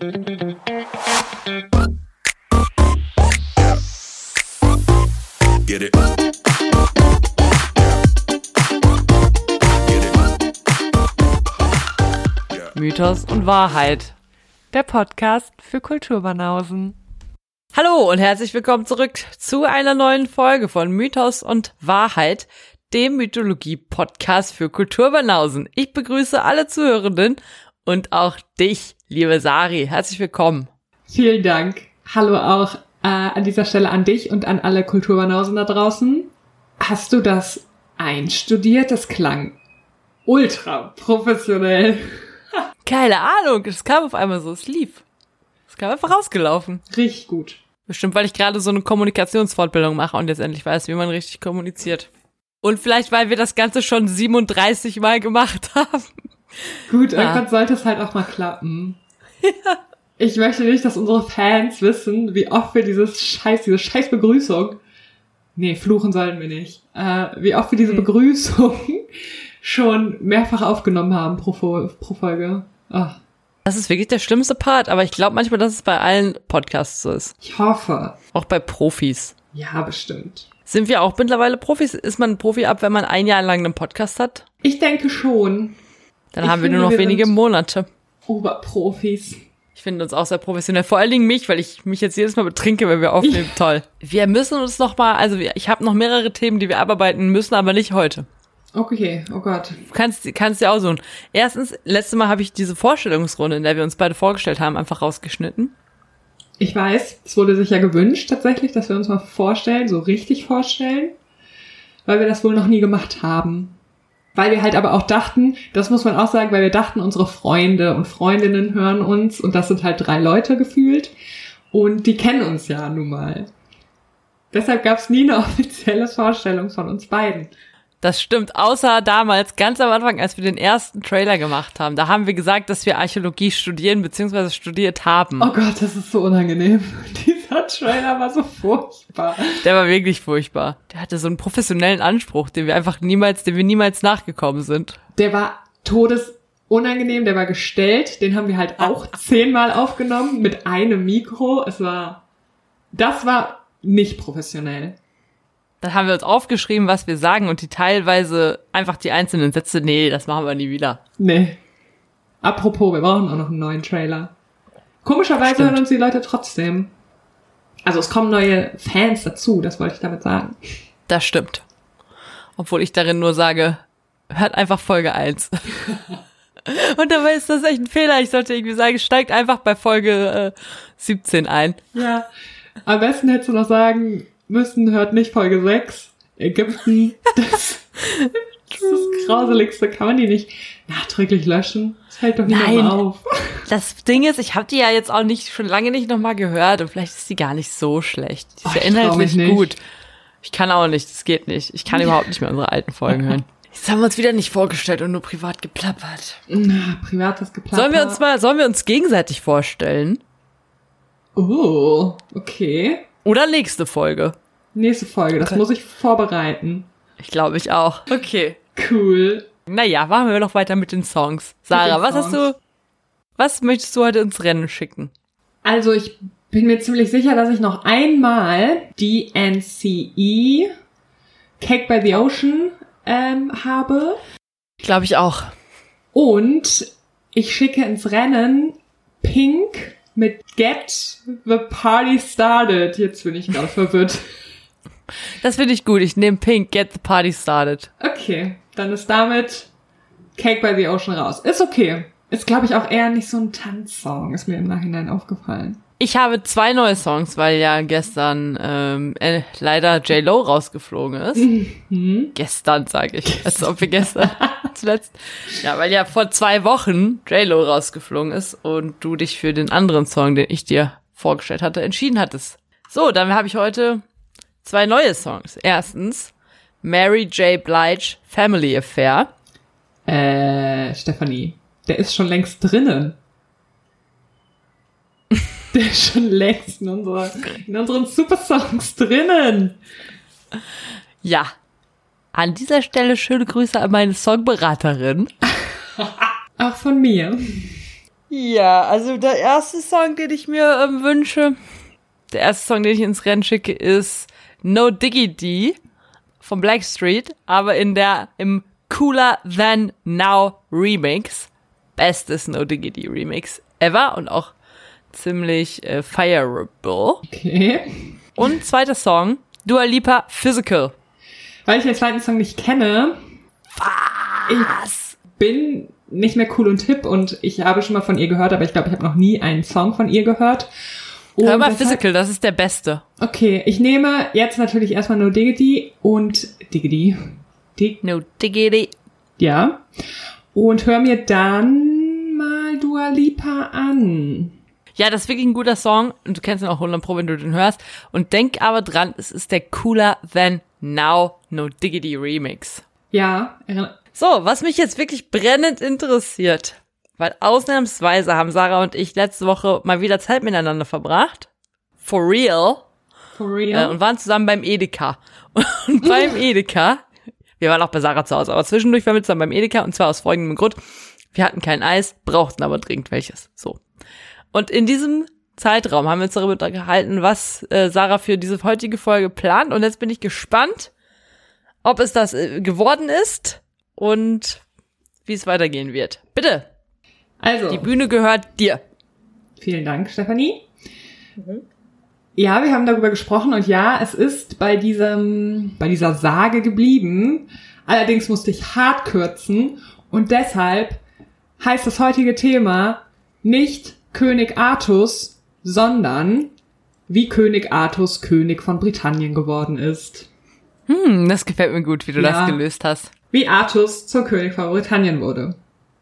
Get it. Mythos und Wahrheit. Der Podcast für Kulturbanausen. Hallo und herzlich willkommen zurück zu einer neuen Folge von Mythos und Wahrheit, dem Mythologie-Podcast für Kulturbanausen. Ich begrüße alle Zuhörenden und auch dich, liebe Sari. Herzlich willkommen. Vielen Dank. Hallo auch äh, an dieser Stelle an dich und an alle Kulturbanausen da draußen. Hast du das einstudiert? Das klang ultra professionell. Keine Ahnung, es kam auf einmal so, es lief. Es kam einfach rausgelaufen. Richtig gut. Bestimmt, weil ich gerade so eine Kommunikationsfortbildung mache und jetzt endlich weiß, wie man richtig kommuniziert. Und vielleicht, weil wir das Ganze schon 37 Mal gemacht haben. Gut, Ja. irgendwann sollte es halt auch mal klappen. Ich möchte nicht, dass unsere Fans wissen, wie oft wir dieses Scheiß, diese scheiß Begrüßung, nee, fluchen sollten wir nicht, äh, wie oft wir diese Hm. Begrüßung schon mehrfach aufgenommen haben pro, pro Folge. Ach, Das ist wirklich der schlimmste Part, aber ich glaube manchmal, dass es bei allen Podcasts so ist. ich hoffe. Auch bei Profis. Ja, bestimmt. Sind wir auch mittlerweile Profis? Ist man ein Profi ab, wenn man ein Jahr lang einen Podcast hat? Ich denke schon. Dann Ich haben wir nur noch wir wenige Monate. Oberprofis. Ich finde uns auch sehr professionell. Vor allen Dingen mich, weil ich mich jetzt jedes Mal betrinke, wenn wir aufnehmen. Toll. Wir müssen uns noch mal, also ich habe noch mehrere Themen, die wir abarbeiten müssen, aber nicht heute. Okay, oh Gott. Du kannst, kannst dir aussuchen. Erstens, letztes Mal habe ich diese Vorstellungsrunde, in der wir uns beide vorgestellt haben, einfach rausgeschnitten. Ich weiß, es wurde sich ja gewünscht tatsächlich, dass wir uns mal vorstellen, so richtig vorstellen, weil wir das wohl noch nie gemacht haben. Weil wir halt aber auch dachten, das muss man auch sagen, weil wir dachten, unsere Freunde und Freundinnen hören uns und das sind halt drei Leute gefühlt und die kennen uns ja nun mal. Deshalb gab es nie eine offizielle Vorstellung von uns beiden. Das stimmt, außer damals, ganz am Anfang, als wir den ersten Trailer gemacht haben. Da haben wir gesagt, dass wir Archäologie studieren bzw. studiert haben. Oh Gott, das ist so unangenehm. Dieser Trailer war so furchtbar. Der war wirklich furchtbar. Der hatte so einen professionellen Anspruch, den wir einfach niemals, dem wir niemals nachgekommen sind. Der war todesunangenehm, der war gestellt. Den haben wir halt auch zehnmal aufgenommen mit einem Mikro. Es war, das war nicht professionell. Dann haben wir uns aufgeschrieben, was wir sagen und die teilweise einfach die einzelnen Sätze, nee, das machen wir nie wieder. Nee. Apropos, wir brauchen auch noch einen neuen Trailer. Komischerweise Stimmt. hören uns die Leute trotzdem. Also es kommen neue Fans dazu, das wollte ich damit sagen. Das stimmt. Obwohl ich darin nur sage, hört einfach Folge 1. und dabei ist das echt ein Fehler. Ich sollte irgendwie sagen, steigt einfach bei Folge äh, 17 ein. Ja. Am besten hättest du noch sagen müssen, hört nicht Folge 6. Ägypten, das, das ist das Grauseligste. Kann man die nicht nachträglich löschen? Das fällt doch niemandem Nein. auf. Das Ding ist, ich habe die ja jetzt auch nicht schon lange nicht nochmal gehört und vielleicht ist die gar nicht so schlecht. Die ist Ach, ja inhaltlich nicht. gut. Ich kann auch nicht, das geht nicht. Ich kann überhaupt nicht mehr unsere alten Folgen hören. Jetzt haben wir uns wieder nicht vorgestellt und nur privat geplappert. Na, privates Geplapper. Sollen wir uns mal, sollen wir uns gegenseitig vorstellen? Oh, okay. Oder nächste Folge? Nächste Folge, das Okay. muss ich vorbereiten. Ich glaube ich auch. Okay. Cool. Naja, machen wir doch weiter mit den Songs. Sarah, den was hast Songs. du, was möchtest du heute ins Rennen schicken? Also ich bin mir ziemlich sicher, dass ich noch einmal die NCE Cake by the Ocean ähm, habe. Glaube ich auch. Und ich schicke ins Rennen Pink mit Get the Party Started. Jetzt bin ich gerade verwirrt. Das finde ich gut. Ich nehme Pink, Get the Party Started. Okay, dann ist damit Cake by the Ocean raus. Ist okay. Ist, glaube ich, auch eher nicht so ein Tanzsong, ist mir im Nachhinein aufgefallen. Ich habe zwei neue Songs, weil ja gestern ähm, äh, leider J-Lo rausgeflogen ist. Mhm. Gestern, sage ich. Als ob wir gestern zuletzt. Ja, weil ja vor zwei Wochen J-Lo rausgeflogen ist und du dich für den anderen Song, den ich dir vorgestellt hatte, entschieden hattest. So, dann habe ich heute zwei neue Songs. Erstens Mary J. Blige Family Affair. Äh, Stefanie, der ist schon längst drinnen. Der ist schon längst in, unserer, in unseren Supersongs drinnen. Ja. An dieser Stelle schöne Grüße an meine Songberaterin. Auch von mir. Ja, also der erste Song, den ich mir ähm, wünsche, der erste Song, den ich ins Rennen schicke, ist No Diggity von Blackstreet, aber in der im Cooler Than Now Remix. Bestes No Diggity Remix ever und auch ziemlich äh, fireable. Okay. Und zweiter Song, Dua Lipa Physical. Weil ich den zweiten Song nicht kenne, Was? bin nicht mehr cool und hip und ich habe schon mal von ihr gehört, aber ich glaube, ich habe noch nie einen Song von ihr gehört. Und Hör mal Physical, das ist der beste. Okay, ich nehme jetzt natürlich erstmal nur Diggity und Diggity. Dig No Diggity. ja. Und hör mir dann mal Dua Lipa an. Ja, das ist wirklich ein guter Song und du kennst ihn auch 100 Pro, wenn du den hörst. Und denk aber dran, es ist der Cooler Than Now No Diggity Remix. Ja, So, was mich jetzt wirklich brennend interessiert, weil ausnahmsweise haben Sarah und ich letzte Woche mal wieder Zeit miteinander verbracht. For real. for Äh, real. und waren zusammen beim Edeka. Und beim Edeka, wir waren auch bei Sarah zu Hause, aber zwischendurch waren wir zusammen beim Edeka und zwar aus folgendem Grund. Wir hatten kein Eis, brauchten aber dringend welches. So. Und in diesem Zeitraum haben wir uns darüber gehalten, was äh, Sarah für diese heutige Folge plant. Und jetzt bin ich gespannt, ob es das äh, geworden ist und wie es weitergehen wird. Bitte, also, die Bühne gehört dir. vielen Dank, Stefanie. Ja, wir haben darüber gesprochen und ja, es ist bei diesem, bei dieser Sage geblieben. Allerdings musste ich hart kürzen und deshalb heißt das heutige Thema nicht König Artus, sondern wie König Artus König von Britannien geworden ist. Hm, das gefällt mir gut, wie du Ja. das gelöst hast. Wie Artus zum König von Britannien wurde.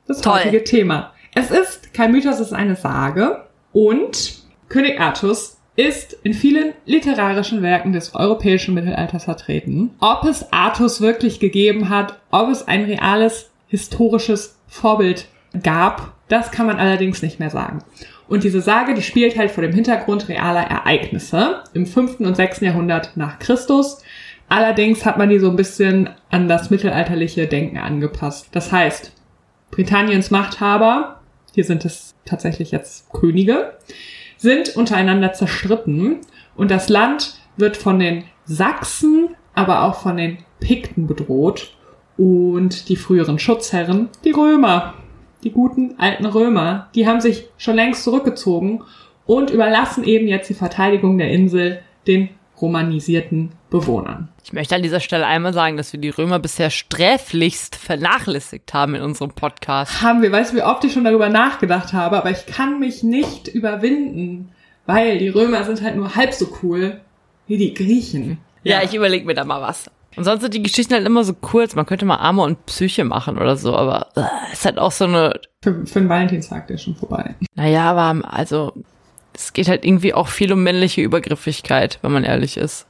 Das Toll. heutige Thema. Es ist kein Mythos, es ist eine Sage. Und König Artus ist in vielen literarischen Werken des europäischen Mittelalters vertreten. Ob es Artus wirklich gegeben hat, ob es ein reales historisches Vorbild gab, das kann man allerdings nicht mehr sagen. Und diese Sage, die spielt halt vor dem Hintergrund realer Ereignisse im 5. und 6. Jahrhundert nach Christus. Allerdings hat man die so ein bisschen an das mittelalterliche Denken angepasst. Das heißt, Britanniens Machthaber, hier sind es tatsächlich jetzt Könige, sind untereinander zerstritten und das Land wird von den Sachsen, aber auch von den Pikten bedroht und die früheren Schutzherren, die Römer, die guten alten Römer, die haben sich schon längst zurückgezogen und überlassen eben jetzt die Verteidigung der Insel den romanisierten Bewohnern. Ich möchte an dieser Stelle einmal sagen, dass wir die Römer bisher sträflichst vernachlässigt haben in unserem Podcast. haben wir, weißt du, wie oft ich schon darüber nachgedacht habe, aber ich kann mich nicht überwinden, weil die Römer sind halt nur halb so cool wie die Griechen. Ja, ich überlege mir da mal was. Und sonst sind die Geschichten halt immer so kurz. Man könnte mal Arme und Psyche machen oder so, aber äh, ist halt auch so eine. Für, für den Valentinstag der ist schon vorbei. Naja, aber also es geht halt irgendwie auch viel um männliche Übergriffigkeit, wenn man ehrlich ist.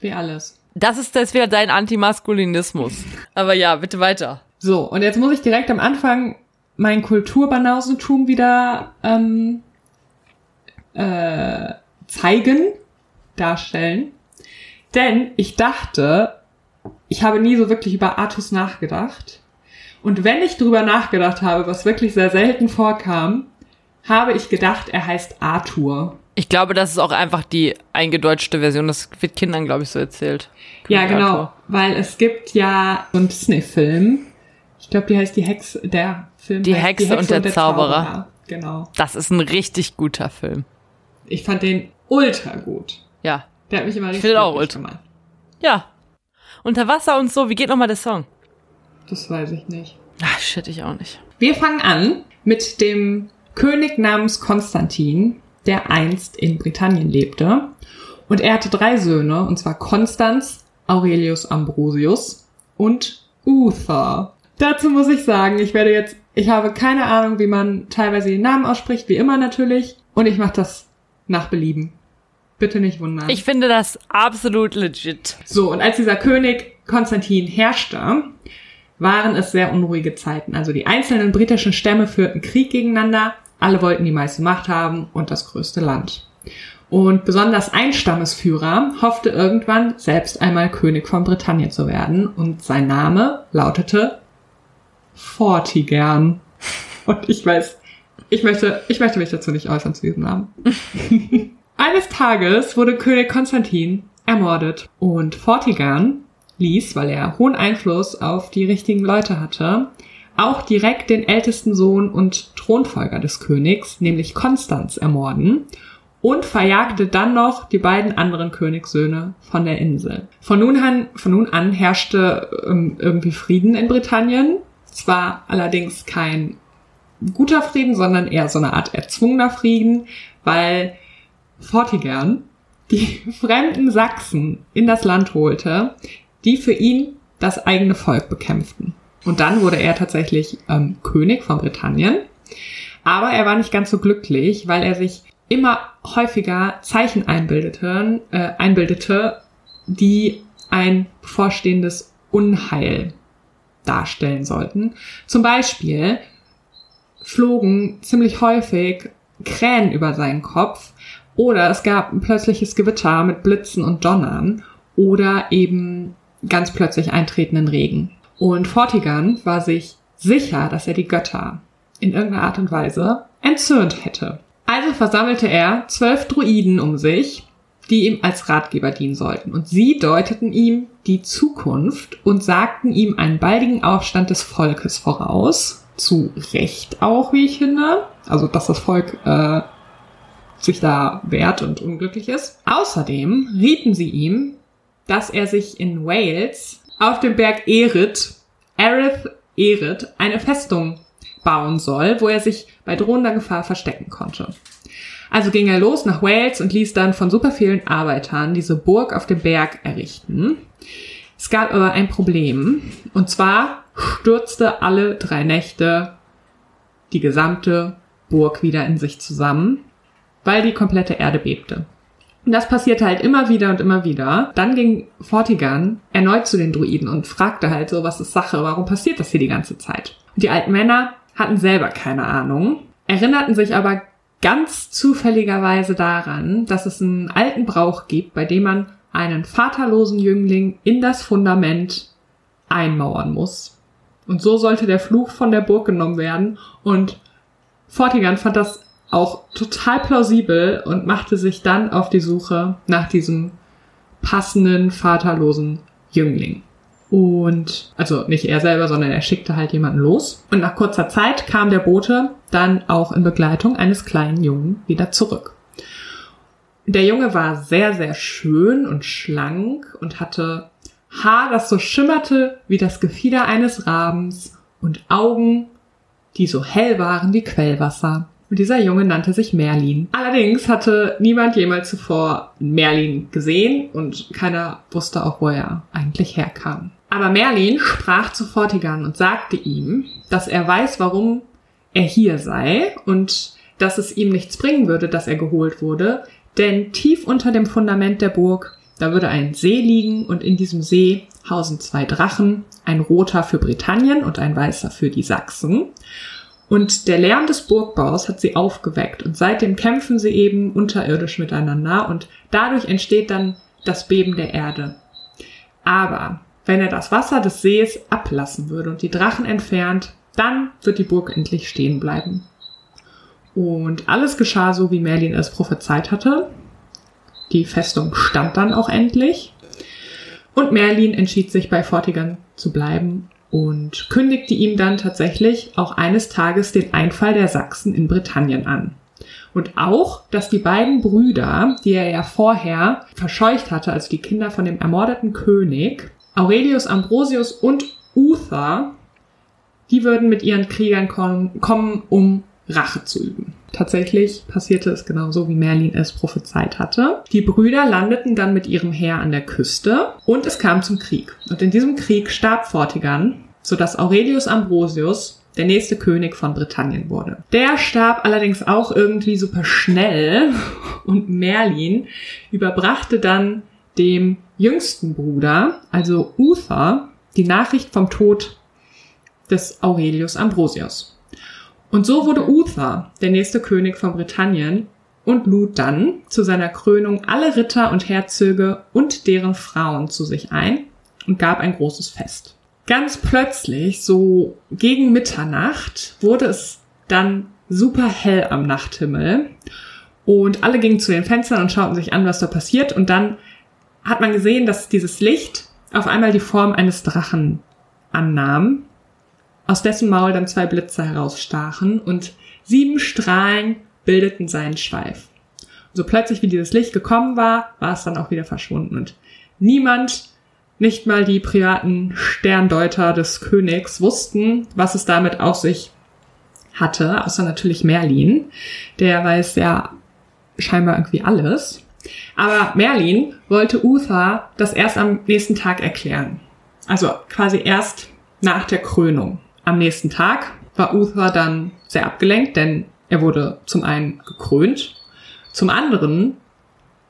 Wie alles. Das ist das wieder dein Antimaskulinismus. Aber ja, bitte weiter. So, und jetzt muss ich direkt am Anfang mein Kulturbanausentum wieder ähm, äh, zeigen, darstellen. Denn ich dachte, ich habe nie so wirklich über Artus nachgedacht. Und wenn ich drüber nachgedacht habe, was wirklich sehr selten vorkam, habe ich gedacht, er heißt Arthur. Ich glaube, das ist auch einfach die eingedeutschte Version. Das wird Kindern, glaube ich, so erzählt. Ja, genau, Arthur. weil es gibt ja so einen Disney-Film. Ich glaube, die heißt die Hexe, der Film Die heißt Hexe und der Zauberer. Genau. Das ist ein richtig guter Film. Ich fand den ultra gut. Ja. Der hat mich immer richtig finde auch glücklich ultra. gemacht. Ja. Unter Wasser und so. Wie geht nochmal der Song? Das weiß ich nicht. Ach, shit, ich auch nicht. Wir fangen an mit dem König namens Konstantin, der einst in Britannien lebte. Und er hatte drei Söhne, und zwar Konstanz, Aurelius Ambrosius und Uther. Dazu muss ich sagen, ich werde jetzt, ich habe keine Ahnung, wie man teilweise den Namen ausspricht, wie immer natürlich. Und ich mache das nach Belieben. Bitte nicht wundern. Ich finde das absolut legit. So, und als dieser König Konstantin herrschte, waren es sehr unruhige Zeiten. Also die einzelnen britischen Stämme führten Krieg gegeneinander, alle wollten die meiste Macht haben und das größte Land. Und besonders ein Stammesführer hoffte irgendwann selbst einmal König von Britannien zu werden und sein Name lautete Vortigern. Und ich weiß, ich möchte, ich möchte mich dazu nicht äußern zu diesem Namen. Eines Tages wurde König Konstantin ermordet und Vortigern ließ, weil er hohen Einfluss auf die richtigen Leute hatte, auch direkt den ältesten Sohn und Thronfolger des Königs, nämlich Konstanz, ermorden und verjagte dann noch die beiden anderen Königssöhne von der Insel. Von nun an, von nun an herrschte ähm, irgendwie Frieden in Britannien. Zwar allerdings kein guter Frieden, sondern eher so eine Art erzwungener Frieden, weil Vortigern die fremden Sachsen in das Land holte, die für ihn das eigene Volk bekämpften. Und dann wurde er tatsächlich ähm, König von Britannien. Aber er war nicht ganz so glücklich, weil er sich immer häufiger Zeichen einbildete, äh, einbildete, die ein bevorstehendes Unheil darstellen sollten. Zum Beispiel flogen ziemlich häufig Krähen über seinen Kopf oder es gab ein plötzliches Gewitter mit Blitzen und Donnern oder eben ganz plötzlich eintretenden Regen. Und Fortigan war sich sicher, dass er die Götter in irgendeiner Art und Weise entzürnt hätte. Also versammelte er zwölf Druiden um sich, die ihm als Ratgeber dienen sollten. Und sie deuteten ihm die Zukunft und sagten ihm einen baldigen Aufstand des Volkes voraus. Zu Recht auch, wie ich finde. Also, dass das Volk äh, sich da wehrt und unglücklich ist. Außerdem rieten sie ihm, dass er sich in Wales auf dem Berg Erit, Erith Erit, eine Festung bauen soll, wo er sich bei drohender Gefahr verstecken konnte. Also ging er los nach Wales und ließ dann von super vielen Arbeitern diese Burg auf dem Berg errichten. Es gab aber ein Problem. Und zwar stürzte alle drei Nächte die gesamte Burg wieder in sich zusammen weil die komplette Erde bebte. Und das passierte halt immer wieder und immer wieder. Dann ging Fortigan erneut zu den Druiden und fragte halt so, was ist Sache, warum passiert das hier die ganze Zeit? Und die alten Männer hatten selber keine Ahnung, erinnerten sich aber ganz zufälligerweise daran, dass es einen alten Brauch gibt, bei dem man einen vaterlosen Jüngling in das Fundament einmauern muss. Und so sollte der Fluch von der Burg genommen werden. Und Fortigan fand das auch total plausibel und machte sich dann auf die Suche nach diesem passenden, vaterlosen Jüngling. Und, also nicht er selber, sondern er schickte halt jemanden los. Und nach kurzer Zeit kam der Bote dann auch in Begleitung eines kleinen Jungen wieder zurück. Der Junge war sehr, sehr schön und schlank und hatte Haar, das so schimmerte wie das Gefieder eines Rabens und Augen, die so hell waren wie Quellwasser. Und dieser Junge nannte sich Merlin. Allerdings hatte niemand jemals zuvor Merlin gesehen und keiner wusste auch, wo er eigentlich herkam. Aber Merlin sprach zu Fortigan und sagte ihm, dass er weiß, warum er hier sei und dass es ihm nichts bringen würde, dass er geholt wurde, denn tief unter dem Fundament der Burg, da würde ein See liegen und in diesem See hausen zwei Drachen, ein roter für Britannien und ein weißer für die Sachsen. Und der Lärm des Burgbaus hat sie aufgeweckt und seitdem kämpfen sie eben unterirdisch miteinander und dadurch entsteht dann das Beben der Erde. Aber wenn er das Wasser des Sees ablassen würde und die Drachen entfernt, dann wird die Burg endlich stehen bleiben. Und alles geschah so, wie Merlin es prophezeit hatte. Die Festung stand dann auch endlich. Und Merlin entschied sich bei Fortigern zu bleiben und kündigte ihm dann tatsächlich auch eines Tages den Einfall der Sachsen in Britannien an. Und auch, dass die beiden Brüder, die er ja vorher verscheucht hatte, also die Kinder von dem ermordeten König, Aurelius Ambrosius und Uther, die würden mit ihren Kriegern kommen, um Rache zu üben. Tatsächlich passierte es genauso, wie Merlin es prophezeit hatte. Die Brüder landeten dann mit ihrem Heer an der Küste und es kam zum Krieg. Und in diesem Krieg starb Vortigern, sodass Aurelius Ambrosius der nächste König von Britannien wurde. Der starb allerdings auch irgendwie super schnell und Merlin überbrachte dann dem jüngsten Bruder, also Uther, die Nachricht vom Tod des Aurelius Ambrosius. Und so wurde Uther der nächste König von Britannien und lud dann zu seiner Krönung alle Ritter und Herzöge und deren Frauen zu sich ein und gab ein großes Fest. Ganz plötzlich, so gegen Mitternacht, wurde es dann super hell am Nachthimmel. Und alle gingen zu den Fenstern und schauten sich an, was da passiert. Und dann hat man gesehen, dass dieses Licht auf einmal die Form eines Drachen annahm, aus dessen Maul dann zwei Blitze herausstachen und sieben Strahlen bildeten seinen Schweif. So plötzlich, wie dieses Licht gekommen war, war es dann auch wieder verschwunden. Und niemand, nicht mal die privaten Sterndeuter des Königs, wussten, was es damit auf sich hatte, außer natürlich Merlin. Der weiß ja scheinbar irgendwie alles. Aber Merlin wollte Uther das erst am nächsten Tag erklären. Also quasi erst nach der Krönung. Am nächsten Tag war Uther dann sehr abgelenkt, denn er wurde zum einen gekrönt, zum anderen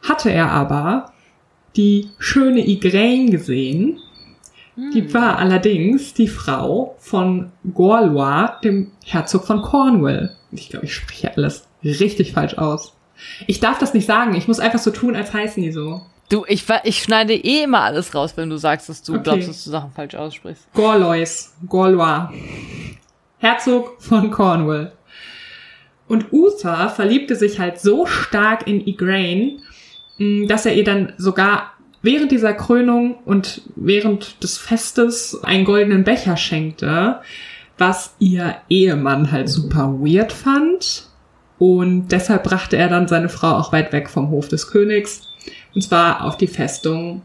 hatte er aber die schöne Igraine gesehen. Die war allerdings die Frau von Gorlois, dem Herzog von Cornwall. Ich glaube, ich spreche alles richtig falsch aus. Ich darf das nicht sagen. Ich muss einfach so tun, als heißen die so. Du, ich, ich schneide eh immer alles raus, wenn du sagst, dass du Okay. glaubst, dass du Sachen falsch aussprichst. Gorlois, Gorlois. Herzog von Cornwall. Und Uther verliebte sich halt so stark in Igraine, mh, dass er ihr dann sogar während dieser Krönung und während des Festes einen goldenen Becher schenkte, was ihr Ehemann halt super weird fand. Und deshalb brachte er dann seine Frau auch weit weg vom Hof des Königs. Und zwar auf die Festung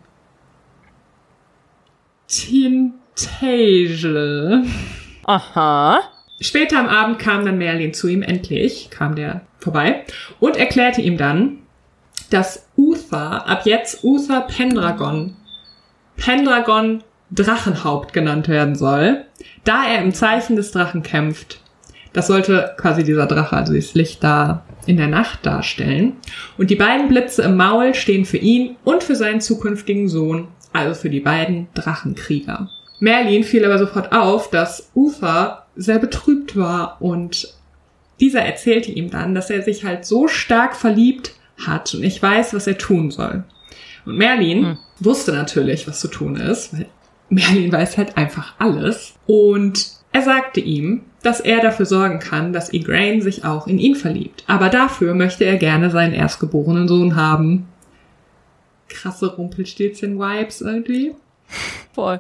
Tintagel. Aha. Später am Abend kam dann Merlin zu ihm, endlich kam der vorbei und erklärte ihm dann, dass Uther ab jetzt Uther Pendragon, Pendragon Drachenhaupt genannt werden soll, da er im Zeichen des Drachen kämpft. Das sollte quasi dieser Drache, also das Licht da in der Nacht darstellen. Und die beiden Blitze im Maul stehen für ihn und für seinen zukünftigen Sohn, also für die beiden Drachenkrieger. Merlin fiel aber sofort auf, dass Uther sehr betrübt war und dieser erzählte ihm dann, dass er sich halt so stark verliebt hat und nicht weiß, was er tun soll. Und Merlin Hm. wusste natürlich, was zu tun ist, weil Merlin weiß halt einfach alles. Und er sagte ihm, dass er dafür sorgen kann, dass Igraine sich auch in ihn verliebt. Aber dafür möchte er gerne seinen erstgeborenen Sohn haben. Krasse Rumpelstilzchen-Vibes irgendwie. Voll.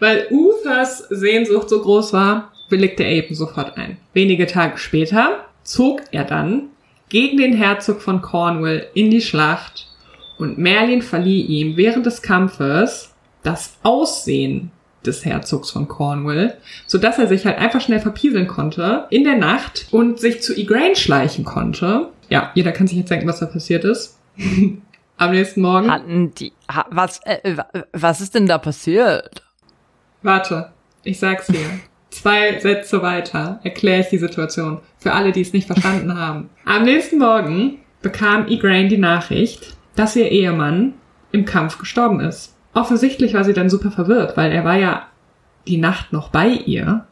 Weil Uthers Sehnsucht so groß war, willigte er eben sofort ein. Wenige Tage später zog er dann gegen den Herzog von Cornwall in die Schlacht und Merlin verlieh ihm während des Kampfes das Aussehen des Herzogs von Cornwall, so dass er sich halt einfach schnell verpieseln konnte in der Nacht und sich zu Igraine schleichen konnte. Ja, jeder kann sich jetzt denken, was da passiert ist. Am nächsten Morgen. Hatten die, ha, was, äh, wa- was ist denn da passiert? Warte, ich sag's dir. Zwei Sätze weiter erkläre ich die Situation für alle, die es nicht verstanden haben. Am nächsten Morgen bekam Igraine die Nachricht, dass ihr Ehemann im Kampf gestorben ist. Offensichtlich war sie dann super verwirrt, weil er war ja die Nacht noch bei ihr.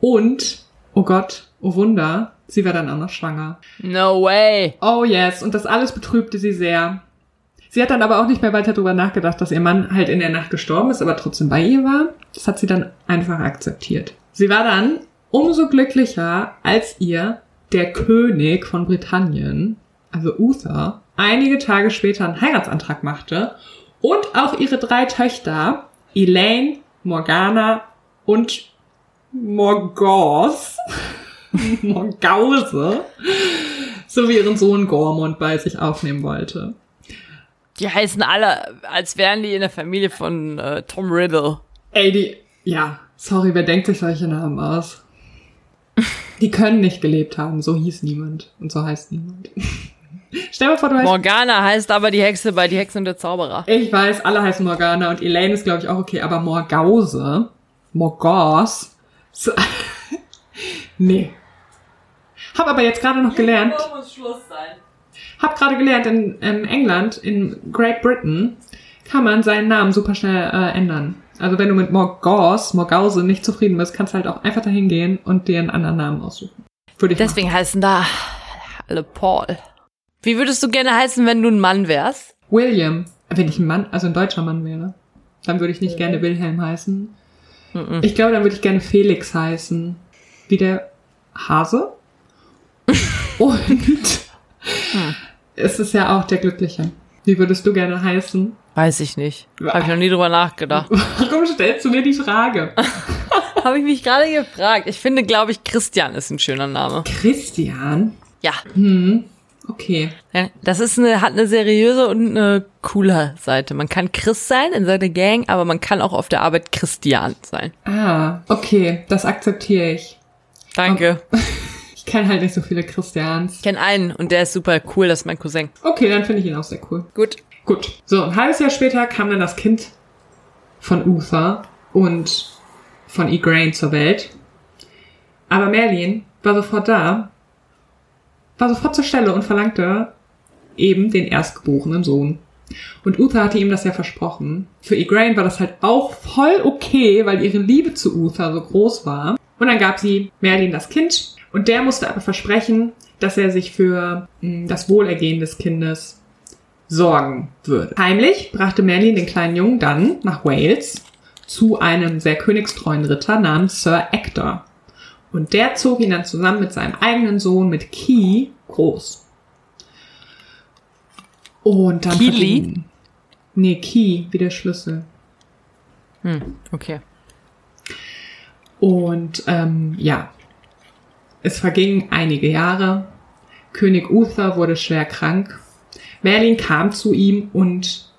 Und, oh Gott, oh Wunder, sie war dann auch noch schwanger. No way. Oh yes, und das alles betrübte sie sehr. Sie hat dann aber auch nicht mehr weiter darüber nachgedacht, dass ihr Mann halt in der Nacht gestorben ist, aber trotzdem bei ihr war. Das hat sie dann einfach akzeptiert. Sie war dann umso glücklicher, als ihr der König von Britannien, also Uther, einige Tage später einen Heiratsantrag machte und auch ihre drei Töchter, Elaine, Morgana und Morgause, Morgause, sowie ihren Sohn Gormund bei sich aufnehmen wollte. Die heißen alle, als wären die in der Familie von äh, Tom Riddle. Ey, die, ja, sorry, wer denkt sich solche Namen aus? Die können nicht gelebt haben, so hieß niemand und so heißt niemand. Stell dir mal vor, du heißt, Morgana heißt aber die Hexe bei Die Hexe und der Zauberer. ich weiß, alle heißen Morgana und Elaine ist glaube ich auch okay, aber Morgause, Morgause, so, nee. Hab aber jetzt gerade noch gelernt, muss Schluss sein. hab gerade gelernt, in, in England, in Great Britain, kann man seinen Namen super schnell äh, ändern. Also wenn du mit Morgause, Morgause nicht zufrieden bist, kannst du halt auch einfach dahin gehen und dir einen anderen Namen aussuchen. Würde ich machen. Deswegen heißen da alle Paul. Wie würdest du gerne heißen, wenn du ein Mann wärst? William, wenn ich ein Mann, also ein deutscher Mann wäre, dann würde ich nicht gerne Wilhelm heißen. Ich glaube, dann würde ich gerne Felix heißen. Wie der Hase. Und es ist ja auch der Glückliche. Wie würdest du gerne heißen? Weiß ich nicht. Habe ich noch nie drüber nachgedacht. Warum stellst du mir die Frage? Habe ich mich gerade gefragt. Ich finde, glaube ich, Christian ist ein schöner Name. Christian? Ja. Okay. Das ist eine, hat eine seriöse und eine coole Seite. Man kann Chris sein in seiner Gang, aber man kann auch auf der Arbeit Christian sein. Ah, okay, das akzeptiere ich. Danke. Ich kenne halt nicht so viele Christians. Ich kenne einen und der ist super cool, das ist mein Cousin. Okay, dann finde ich ihn auch sehr cool. Gut. Gut. So, ein halbes Jahr später kam dann das Kind von Uther und von Igraine zur Welt. Aber Merlin war sofort da, war sofort zur Stelle und verlangte eben den erstgeborenen Sohn. Und Uther hatte ihm das ja versprochen. Für Igraine war das halt auch voll okay, weil ihre Liebe zu Uther so groß war. Und dann gab sie Merlin das Kind und der musste aber versprechen, dass er sich für mh, das Wohlergehen des Kindes sorgen würde. Heimlich brachte Merlin den kleinen Jungen dann nach Wales zu einem sehr königstreuen Ritter namens Sir Ector. Und der zog ihn dann zusammen mit seinem eigenen Sohn mit Key groß. Und dann vergingen- Nee, Key, wie der Schlüssel. Hm, okay. Und ähm, ja, es vergingen einige Jahre. König Uther wurde schwer krank. Merlin kam zu ihm und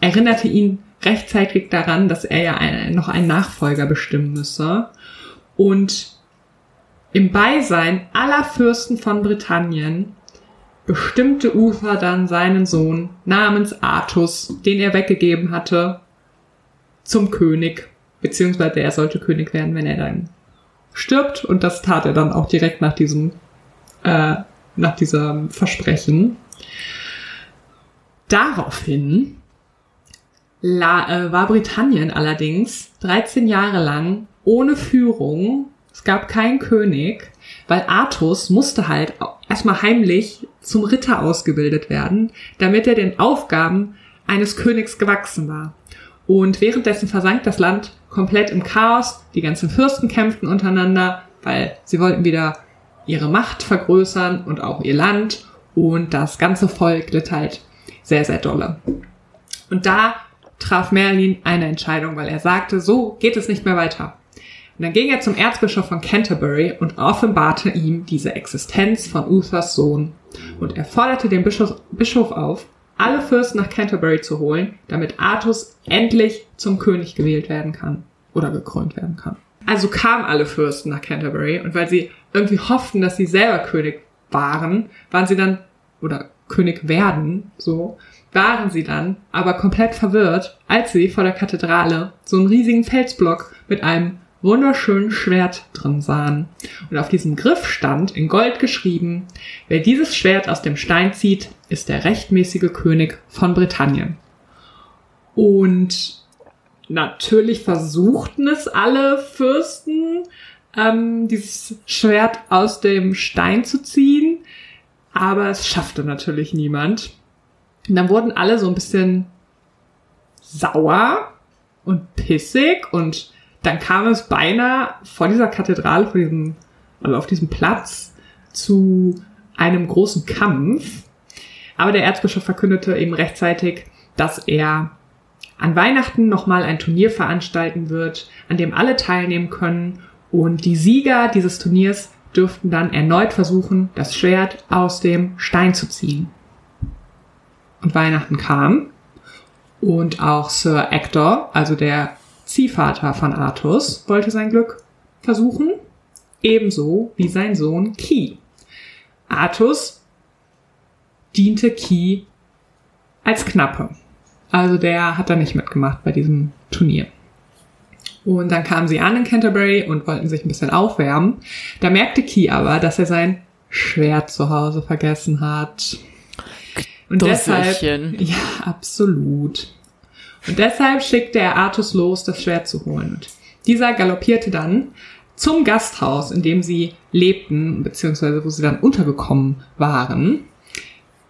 erinnerte ihn rechtzeitig daran, dass er ja ein, noch einen Nachfolger bestimmen müsse. Und im Beisein aller Fürsten von Britannien bestimmte Uther dann seinen Sohn namens Artus, den er weggegeben hatte, zum König, beziehungsweise er sollte König werden, wenn er dann stirbt. Und das tat er dann auch direkt nach diesem, äh, nach diesem Versprechen. Daraufhin la, äh, war Britannien allerdings 13 Jahre lang ohne Führung. Es gab keinen König, weil Artus musste halt erstmal heimlich zum Ritter ausgebildet werden, damit er den Aufgaben eines Königs gewachsen war. Und währenddessen versank das Land komplett im Chaos. Die ganzen Fürsten kämpften untereinander, weil sie wollten wieder ihre Macht vergrößern und auch ihr Land. Und das ganze Volk litt halt sehr, sehr dolle. Und da traf Merlin eine Entscheidung, weil er sagte, so geht es nicht mehr weiter. Und dann ging er zum Erzbischof von Canterbury und offenbarte ihm diese Existenz von Uthers Sohn. Und er forderte den Bischof, Bischof auf, alle Fürsten nach Canterbury zu holen, damit Artus endlich zum König gewählt werden kann oder gekrönt werden kann. Also kamen alle Fürsten nach Canterbury und weil sie irgendwie hofften, dass sie selber König waren, waren sie dann oder König werden, so, waren sie dann aber komplett verwirrt, als sie vor der Kathedrale so einen riesigen Felsblock mit einem wunderschönen Schwert drin sahen. Und auf diesem Griff stand in Gold geschrieben, wer dieses Schwert aus dem Stein zieht, ist der rechtmäßige König von Britannien. Und natürlich versuchten es alle Fürsten, ähm, dieses Schwert aus dem Stein zu ziehen, aber es schaffte natürlich niemand. Und dann wurden alle so ein bisschen sauer und pissig und dann kam es beinahe vor dieser Kathedrale, vor diesem, also auf diesem Platz zu einem großen Kampf. Aber der Erzbischof verkündete eben rechtzeitig, dass er an Weihnachten nochmal ein Turnier veranstalten wird, an dem alle teilnehmen können und die Sieger dieses Turniers dürften dann erneut versuchen, das Schwert aus dem Stein zu ziehen. Und Weihnachten kam und auch Sir Ector, also der Ziehvater von Artus, wollte sein Glück versuchen, ebenso wie sein Sohn Ki. Artus diente Ki als Knappe. Also der hat da nicht mitgemacht bei diesem Turnier. Und dann kamen sie an in Canterbury und wollten sich ein bisschen aufwärmen. Da merkte Key aber, dass er sein Schwert zu Hause vergessen hat. Und deshalb, ja, absolut. Und deshalb schickte er Artus los, das Schwert zu holen. Und dieser galoppierte dann zum Gasthaus, in dem sie lebten, beziehungsweise wo sie dann untergekommen waren.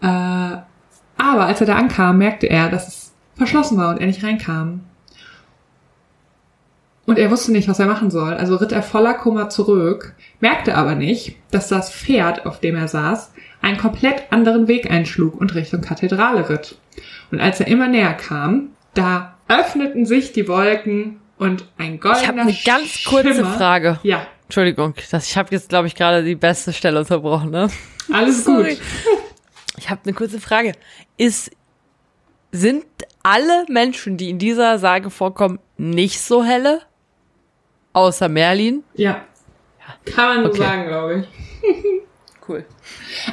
Äh, aber als er da ankam, merkte er, dass es verschlossen war und er nicht reinkam. Und er wusste nicht, was er machen soll, also ritt er voller Kummer zurück, merkte aber nicht, dass das Pferd, auf dem er saß, einen komplett anderen Weg einschlug und Richtung Kathedrale ritt. Und als er immer näher kam, da öffneten sich die Wolken und ein goldener Ich habe eine ganz kurze Schimmer- Frage. Ja, Entschuldigung, das, ich habe jetzt, glaube ich, gerade die beste Stelle unterbrochen, ne? alles gut. Ich habe eine kurze Frage. Ist, sind alle Menschen, die in dieser Sage vorkommen, nicht so helle? Außer Merlin? Ja. Kann man so Okay. sagen, glaube ich. Cool.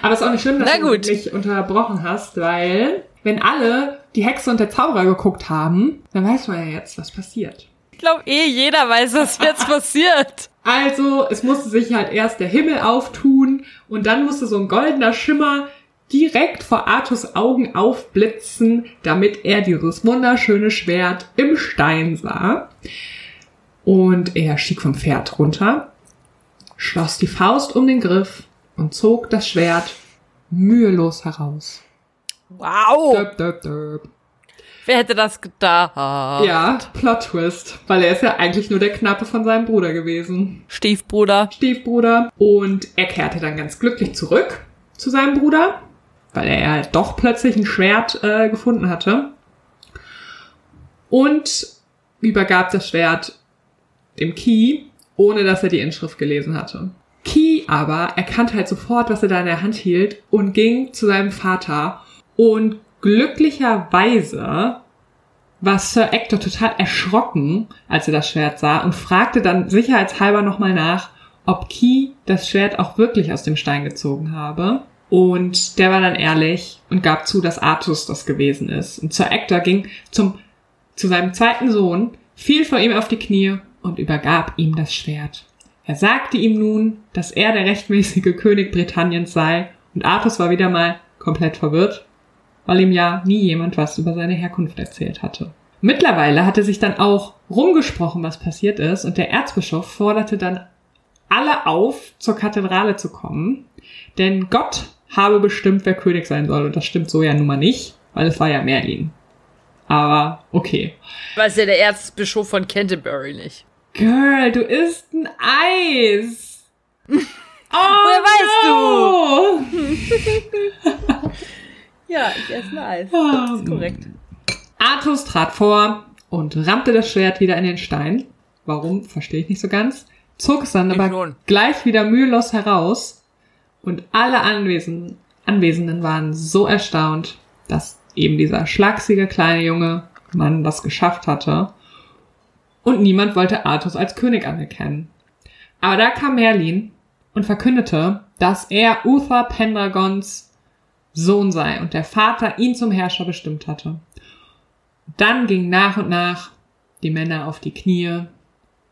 Aber es ist auch nicht schlimm, dass Na gut. du mich unterbrochen hast, weil wenn alle die Hexe und der Zauberer geguckt haben, dann weiß man ja jetzt, was passiert. Ich glaube eh, jeder weiß, was jetzt passiert. Also, es musste sich halt erst der Himmel auftun und dann musste so ein goldener Schimmer direkt vor Artus Augen aufblitzen, damit er dieses wunderschöne Schwert im Stein sah. Und er stieg vom Pferd runter, schloss die Faust um den Griff und zog das Schwert mühelos heraus. Wow. Döp, döp, döp. Wer hätte das gedacht? Ja, Plot Twist, weil er ist ja eigentlich nur der Knappe von seinem Bruder gewesen. Stiefbruder. Stiefbruder. Und er kehrte dann ganz glücklich zurück zu seinem Bruder, weil er ja doch plötzlich ein Schwert äh, gefunden hatte. Und übergab das Schwert dem Key, ohne dass er die Inschrift gelesen hatte. Key aber erkannte halt sofort, was er da in der Hand hielt und ging zu seinem Vater. Und glücklicherweise war Sir Ector total erschrocken, als er das Schwert sah und fragte dann sicherheitshalber nochmal nach, ob Key das Schwert auch wirklich aus dem Stein gezogen habe. Und der war dann ehrlich und gab zu, dass Artus das gewesen ist. Und Sir Ector ging zum, zu seinem zweiten Sohn, fiel vor ihm auf die Knie und übergab ihm das Schwert. Er sagte ihm nun, dass er der rechtmäßige König Britanniens sei und Artus war wieder mal komplett verwirrt, weil ihm ja nie jemand was über seine Herkunft erzählt hatte. Mittlerweile hatte sich dann auch rumgesprochen, was passiert ist, und der Erzbischof forderte dann alle auf, zur Kathedrale zu kommen, denn Gott habe bestimmt, wer König sein soll, und das stimmt so ja nun mal nicht, weil es war ja Merlin. Aber okay. Weiß ja der Erzbischof von Canterbury nicht. Girl, du isst ein Eis. Oh, Woher weißt du? Ja, ich esse ein Eis. Das ist korrekt. Artus trat vor und rammte das Schwert wieder in den Stein. Warum, verstehe ich nicht so ganz. Zog es dann Ich aber schon. gleich wieder mühelos heraus. Und alle Anwesenden, Anwesenden waren so erstaunt, dass eben dieser schlagsiege kleine junge Mann das geschafft hatte. Und niemand wollte Artus als König anerkennen. Aber da kam Merlin und verkündete, dass er Uther Pendragons Sohn sei und der Vater ihn zum Herrscher bestimmt hatte. Dann gingen nach und nach die Männer auf die Knie.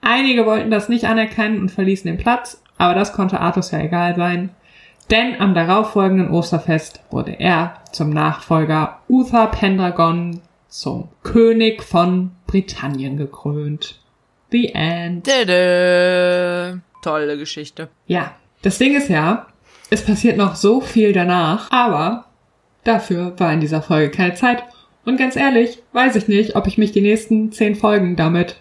Einige wollten das nicht anerkennen und verließen den Platz, aber das konnte Artus ja egal sein, denn am darauffolgenden Osterfest wurde er zum Nachfolger Uther Pendragon zum König von Britannien gekrönt. The End. Dede. Tolle Geschichte. Ja, das Ding ist ja, es passiert noch so viel danach, aber dafür war in dieser Folge keine Zeit. Und ganz ehrlich, weiß ich nicht, ob ich mich die nächsten zehn Folgen damit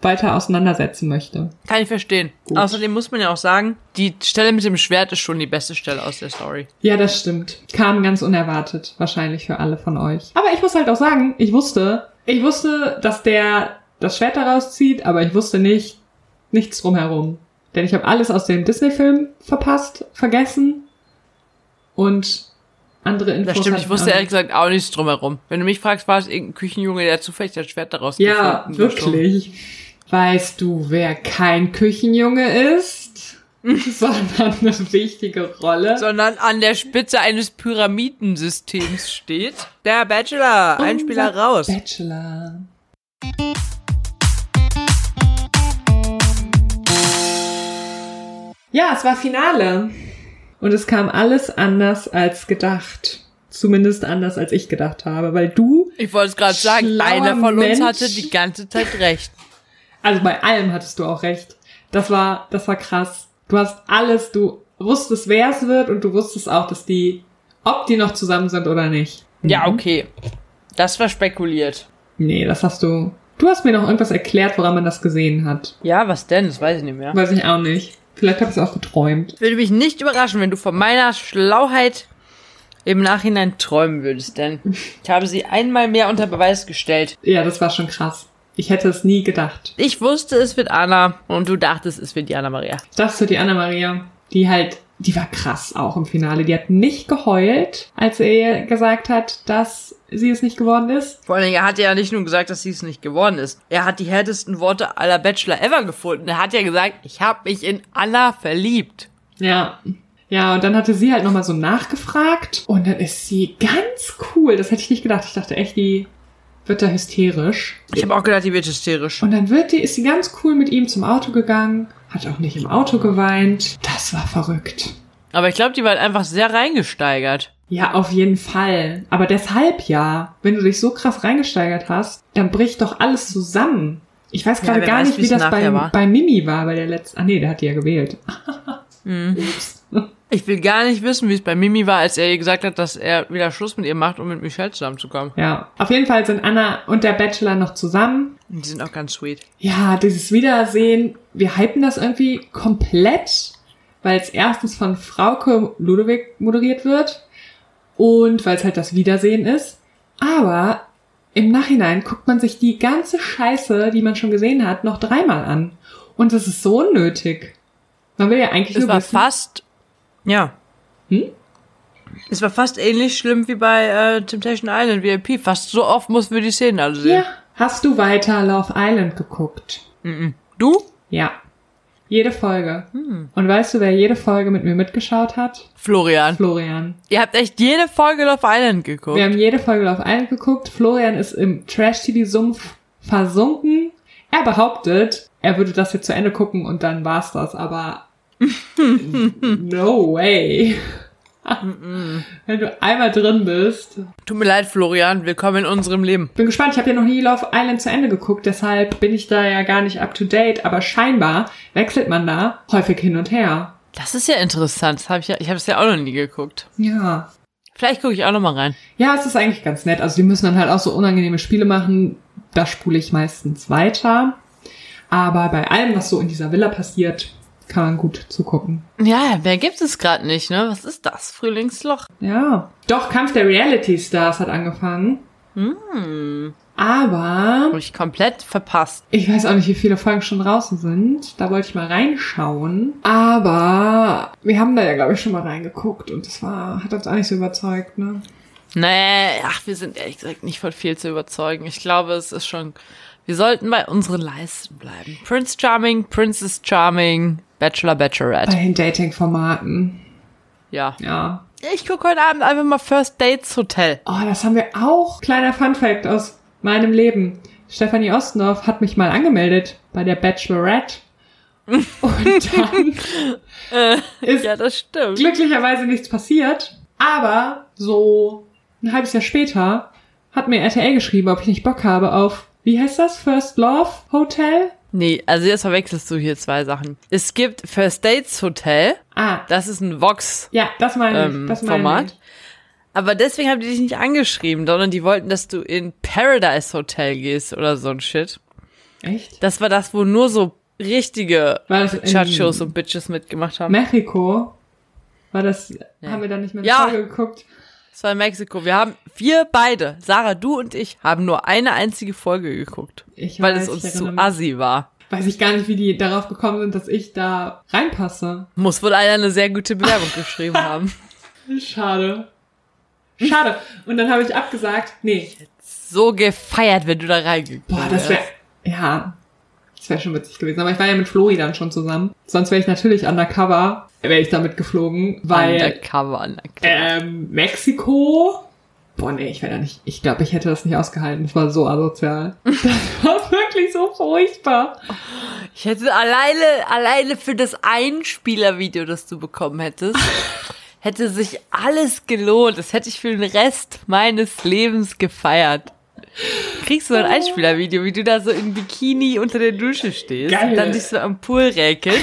weiter auseinandersetzen möchte. Kann ich verstehen. Gut. Außerdem muss man ja auch sagen, die Stelle mit dem Schwert ist schon die beste Stelle aus der Story. Ja, das stimmt. Kam ganz unerwartet, wahrscheinlich für alle von euch. Aber ich muss halt auch sagen, ich wusste, ich wusste, dass der das Schwert daraus zieht, aber ich wusste nicht, nichts drumherum. Denn ich habe alles aus dem Disney-Film verpasst, vergessen und andere Infos. Das stimmt, ich wusste ehrlich gesagt auch nichts drumherum. Wenn du mich fragst, war es irgendein Küchenjunge, der zufällig das Schwert daraus Ja, wirklich. Weißt du, wer kein Küchenjunge ist? sondern eine wichtige Rolle. Sondern an der Spitze eines Pyramidensystems steht. Der Bachelor, ein Spieler raus. Bachelor. Ja, es war Finale. Und es kam alles anders als gedacht. Zumindest anders als ich gedacht habe, weil du, Ich wollte es gerade sagen, einer von uns Mensch. hatte die ganze Zeit recht. also bei allem hattest du auch recht. Das war, das war krass. Du hast alles, du wusstest, wer es wird und du wusstest auch, dass die, ob die noch zusammen sind oder nicht. Ja, okay. Das war spekuliert. Nee, das hast du Du hast mir noch irgendwas erklärt, woran man das gesehen hat. Ja, was denn? Das weiß ich nicht mehr. Weiß ich auch nicht. Vielleicht habe ich es auch geträumt. Würde mich nicht überraschen, wenn du von meiner Schlauheit im Nachhinein träumen würdest, denn ich habe sie einmal mehr unter Beweis gestellt. Ja, das war schon krass. Ich hätte es nie gedacht. Ich wusste, es wird Anna und du dachtest, es wird die Anna Maria. Das wird die Anna-Maria, die halt, die war krass auch im Finale. Die hat nicht geheult, als er ihr gesagt hat, dass sie es nicht geworden ist. Vor allen Dingen, er hat ja nicht nur gesagt, dass sie es nicht geworden ist. Er hat die härtesten Worte aller Bachelor ever gefunden. Er hat ja gesagt, ich habe mich in Anna verliebt. Ja. Ja, und dann hatte sie halt nochmal so nachgefragt und dann ist sie ganz cool. Das hätte ich nicht gedacht. Ich dachte echt, die wird da hysterisch. Ich habe auch gedacht, die wird hysterisch. Und dann wird die, ist sie ganz cool mit ihm zum Auto gegangen, hat auch nicht im Auto geweint. Das war verrückt. Aber ich glaube, die war halt einfach sehr reingesteigert. Ja, auf jeden Fall. Aber deshalb ja, wenn du dich so krass reingesteigert hast, dann bricht doch alles zusammen. Ich weiß Ja, gerade wer gar weiß, nicht, wie das bei, war. bei Mimi war, bei der letzten. Ah nee, der hat die ja gewählt. Ups. Ich will gar nicht wissen, wie es bei Mimi war, als er ihr gesagt hat, dass er wieder Schluss mit ihr macht, um mit Michelle zusammenzukommen. Ja, auf jeden Fall sind Anna und der Bachelor noch zusammen. Und die sind auch ganz sweet. Ja, dieses Wiedersehen, wir hypen das irgendwie komplett, weil es erstens von Frauke Ludwig moderiert wird und weil es halt das Wiedersehen ist. Aber im Nachhinein guckt man sich die ganze Scheiße, die man schon gesehen hat, noch dreimal an. Und das ist so unnötig. Man will ja eigentlich Es nur war wissen. fast, ja. Hm? Es war fast ähnlich schlimm wie bei äh, Temptation Island VIP. Fast so oft mussten wir die Szenen alle sehen. Ja. Hast du weiter Love Island geguckt? Du? Ja. Jede Folge. Hm. Und weißt du, wer jede Folge mit mir mitgeschaut hat? Florian. Florian. Ihr habt echt jede Folge Love Island geguckt. Wir haben jede Folge Love Island geguckt. Florian ist im Trash-TV-Sumpf versunken. Er behauptet, er würde das jetzt zu Ende gucken und dann war's das, aber no way. Wenn du einmal drin bist. Tut mir leid, Florian. Willkommen in unserem Leben. Bin gespannt, ich habe ja noch nie Love Island zu Ende geguckt, deshalb bin ich da ja gar nicht up to date, aber scheinbar wechselt man da häufig hin und her. Das ist ja interessant. Das hab ich ja, ich habe es ja auch noch nie geguckt. Ja. Vielleicht gucke ich auch noch mal rein. Ja, es ist eigentlich ganz nett. Also die müssen dann halt auch so unangenehme Spiele machen. Da spule ich meistens weiter. Aber bei allem, was so in dieser Villa passiert, kann man gut zugucken. Ja, wer gibt es gerade nicht, ne? Was ist das? Frühlingsloch. Ja. Doch, Kampf der Reality Stars hat angefangen. Hm. Aber Hab ich komplett verpasst. ich weiß auch nicht, wie viele Folgen schon draußen sind. Da wollte ich mal reinschauen. Aber wir haben da ja, glaube ich, schon mal reingeguckt und das war, hat uns auch nicht so überzeugt, ne? Nee, ach, wir sind ehrlich gesagt nicht von viel zu überzeugen. Ich glaube, es ist schon. Wir sollten bei unseren Leisten bleiben. Prince Charming, Princess Charming, Bachelor, Bei Bachelorette. den Dating-Formaten. Ja. Ja. Ich gucke heute Abend einfach mal First Dates Hotel. Oh, das haben wir auch. Kleiner Funfact aus meinem Leben. Stefanie Ostendorf hat mich mal angemeldet bei der Bachelorette. Und dann ist Ja, das stimmt. glücklicherweise nichts passiert. Aber so ein halbes Jahr später hat mir RTL geschrieben, ob ich nicht Bock habe auf, wie heißt das? First Love Hotel? Nee, also jetzt verwechselst du hier zwei Sachen. Es gibt First Dates Hotel. Ah, Das ist ein Vox ja, das meine ich. ähm, das meine Format. ich. Aber deswegen haben die dich nicht angeschrieben, sondern die wollten, dass du in Paradise Hotel gehst oder so ein Shit. Echt? Das war das, wo nur so richtige Chachos und Bitches mitgemacht haben. Mexiko? War das, haben wir da nicht mehr Ja. Geguckt? Das war in Mexiko. Wir haben, wir beide, Sarah, du und ich, haben nur eine einzige Folge geguckt. Ich weil weiß, es uns zu assi war. Weiß ich gar nicht, wie die darauf gekommen sind, dass ich da reinpasse. Muss wohl einer eine sehr gute Bewerbung geschrieben haben. Schade. Schade. Und dann habe ich abgesagt. Nee. So gefeiert, wenn du da reingekommen Boah, das wäre. Ja. Das wäre schon witzig gewesen. Aber ich war ja mit Flori dann schon zusammen. Sonst wäre ich natürlich undercover, wäre ich damit geflogen, weil Undercover, undercover. ähm, Mexiko. Boah, nee, ich wäre da nicht. Ich glaube, ich hätte das nicht ausgehalten. Das war so asozial. Das war wirklich so furchtbar. Ich hätte alleine, alleine für das Einspielervideo, das du bekommen hättest, hätte sich alles gelohnt. Das hätte ich für den Rest meines Lebens gefeiert. Kriegst du ein Einspielervideo, wie du da so in Bikini unter der Dusche stehst Geil. und dann dich so am Pool räkelst.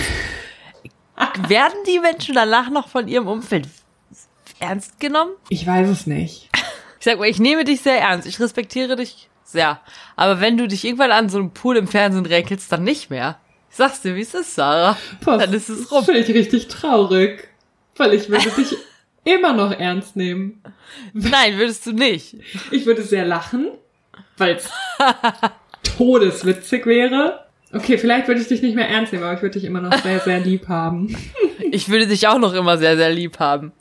Werden die Menschen danach noch von ihrem Umfeld ernst genommen? Ich weiß es nicht. Ich sag mal, ich nehme dich sehr ernst. Ich respektiere dich Sehr. Aber wenn du dich irgendwann an so einem Pool im Fernsehen räkelst, dann nicht mehr. Ich sag's dir, wie es ist, Sarah. Post, Dann ist es rum. finde ich richtig traurig. Weil ich würde dich immer noch ernst nehmen. Nein, würdest du nicht. Ich würde sehr lachen, weil es todeswitzig wäre. Okay, vielleicht würde ich dich nicht mehr ernst nehmen, aber ich würde dich immer noch sehr, sehr lieb haben. Ich würde dich auch noch immer sehr, sehr lieb haben.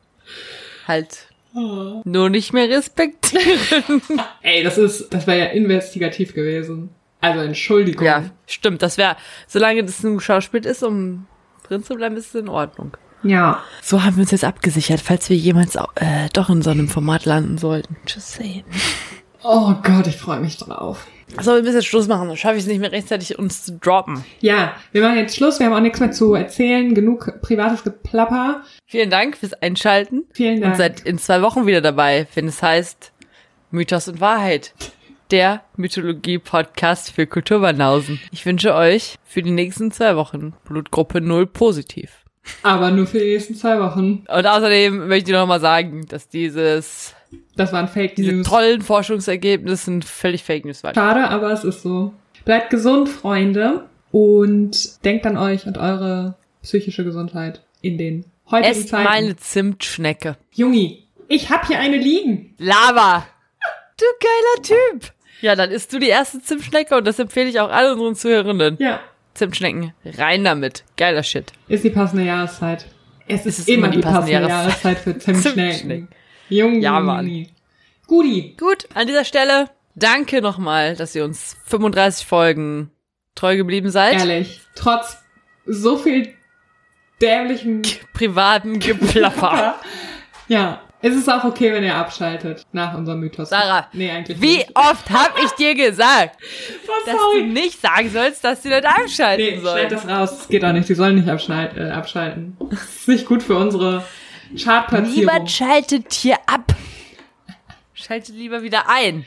Halt. Nur nicht mehr respektieren. Ey, das ist, das wäre ja investigativ gewesen. Also Entschuldigung. ja, stimmt. Das wäre, solange das ein Schauspiel ist, um drin zu bleiben, ist es in Ordnung. Ja. So haben wir uns jetzt abgesichert, falls wir jemals äh, doch in so einem Format landen sollten. Just saying. Oh Gott, ich freue mich drauf. So, wir müssen jetzt Schluss machen, dann schaffe ich es nicht mehr rechtzeitig, uns zu droppen. Ja, wir machen jetzt Schluss. Wir haben auch nichts mehr zu erzählen. Genug privates Geplapper. Vielen Dank fürs Einschalten. Vielen Dank. Und seid in zwei Wochen wieder dabei, wenn es heißt Mythos und Wahrheit. Der Mythologie-Podcast für Kulturbanausen. Ich wünsche euch für die nächsten zwei Wochen Blutgruppe 0 positiv. Aber nur für die nächsten zwei Wochen. Und außerdem möchte ich noch mal sagen, dass dieses, Das waren Fake diese News. tollen Forschungsergebnisse völlig Fake News waren. Schade, aber es ist so. Bleibt gesund, Freunde. Und denkt an euch und eure psychische Gesundheit in den heutigen Esst Zeiten. meine Zimtschnecke. Jungi, ich hab hier eine liegen. Lava! Du geiler Typ! Ja, dann isst du die erste Zimtschnecke und das empfehle ich auch all unseren Zuhörenden. Ja, Zimtschnecken, rein damit. Geiler Shit. ist die passende Jahreszeit. Es ist, ist immer die passende, Jahreszeit. Jahreszeit für Zimtschnecken. Zimtschnecken. Jungi. Ja, Mann. Guti. Gut, an dieser Stelle danke nochmal, dass ihr uns 35 Folgen treu geblieben seid. Ehrlich, trotz so viel dämlichen Privaten Geplapper. Ja, es ist auch okay, wenn ihr abschaltet nach unserem Mythos. Sarah, nee, eigentlich Wie nicht. oft hab ich dir gesagt, Was, dass du nicht sagen sollst, dass die Leute abschalten Nee, sollen? schneid das raus. Das geht auch nicht. Die sollen nicht abschneid, äh, abschalten. Das ist nicht gut für unsere Chartplatzierung. Niemand schaltet hier ab. Schaltet lieber wieder ein.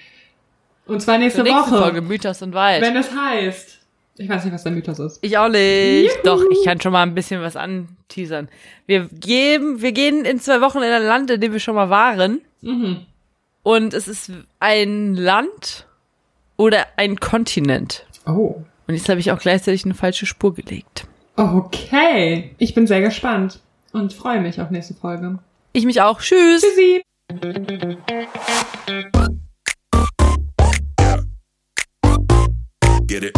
Und zwar nächste Zur nächsten Woche. Folge Mythos und Wahrheit. Wenn es heißt. Ich weiß nicht, was der Mythos ist. Ich auch nicht. Juhu. Doch, ich kann schon mal ein bisschen was anteasern. Wir geben, wir gehen in zwei Wochen in ein Land, in dem wir schon mal waren. Mhm. Und es ist ein Land oder ein Kontinent. Oh. Und jetzt habe ich auch gleichzeitig eine falsche Spur gelegt. Okay. Ich bin sehr gespannt und freue mich auf nächste Folge. Ich mich auch. Tschüss. Tschüssi. Get it.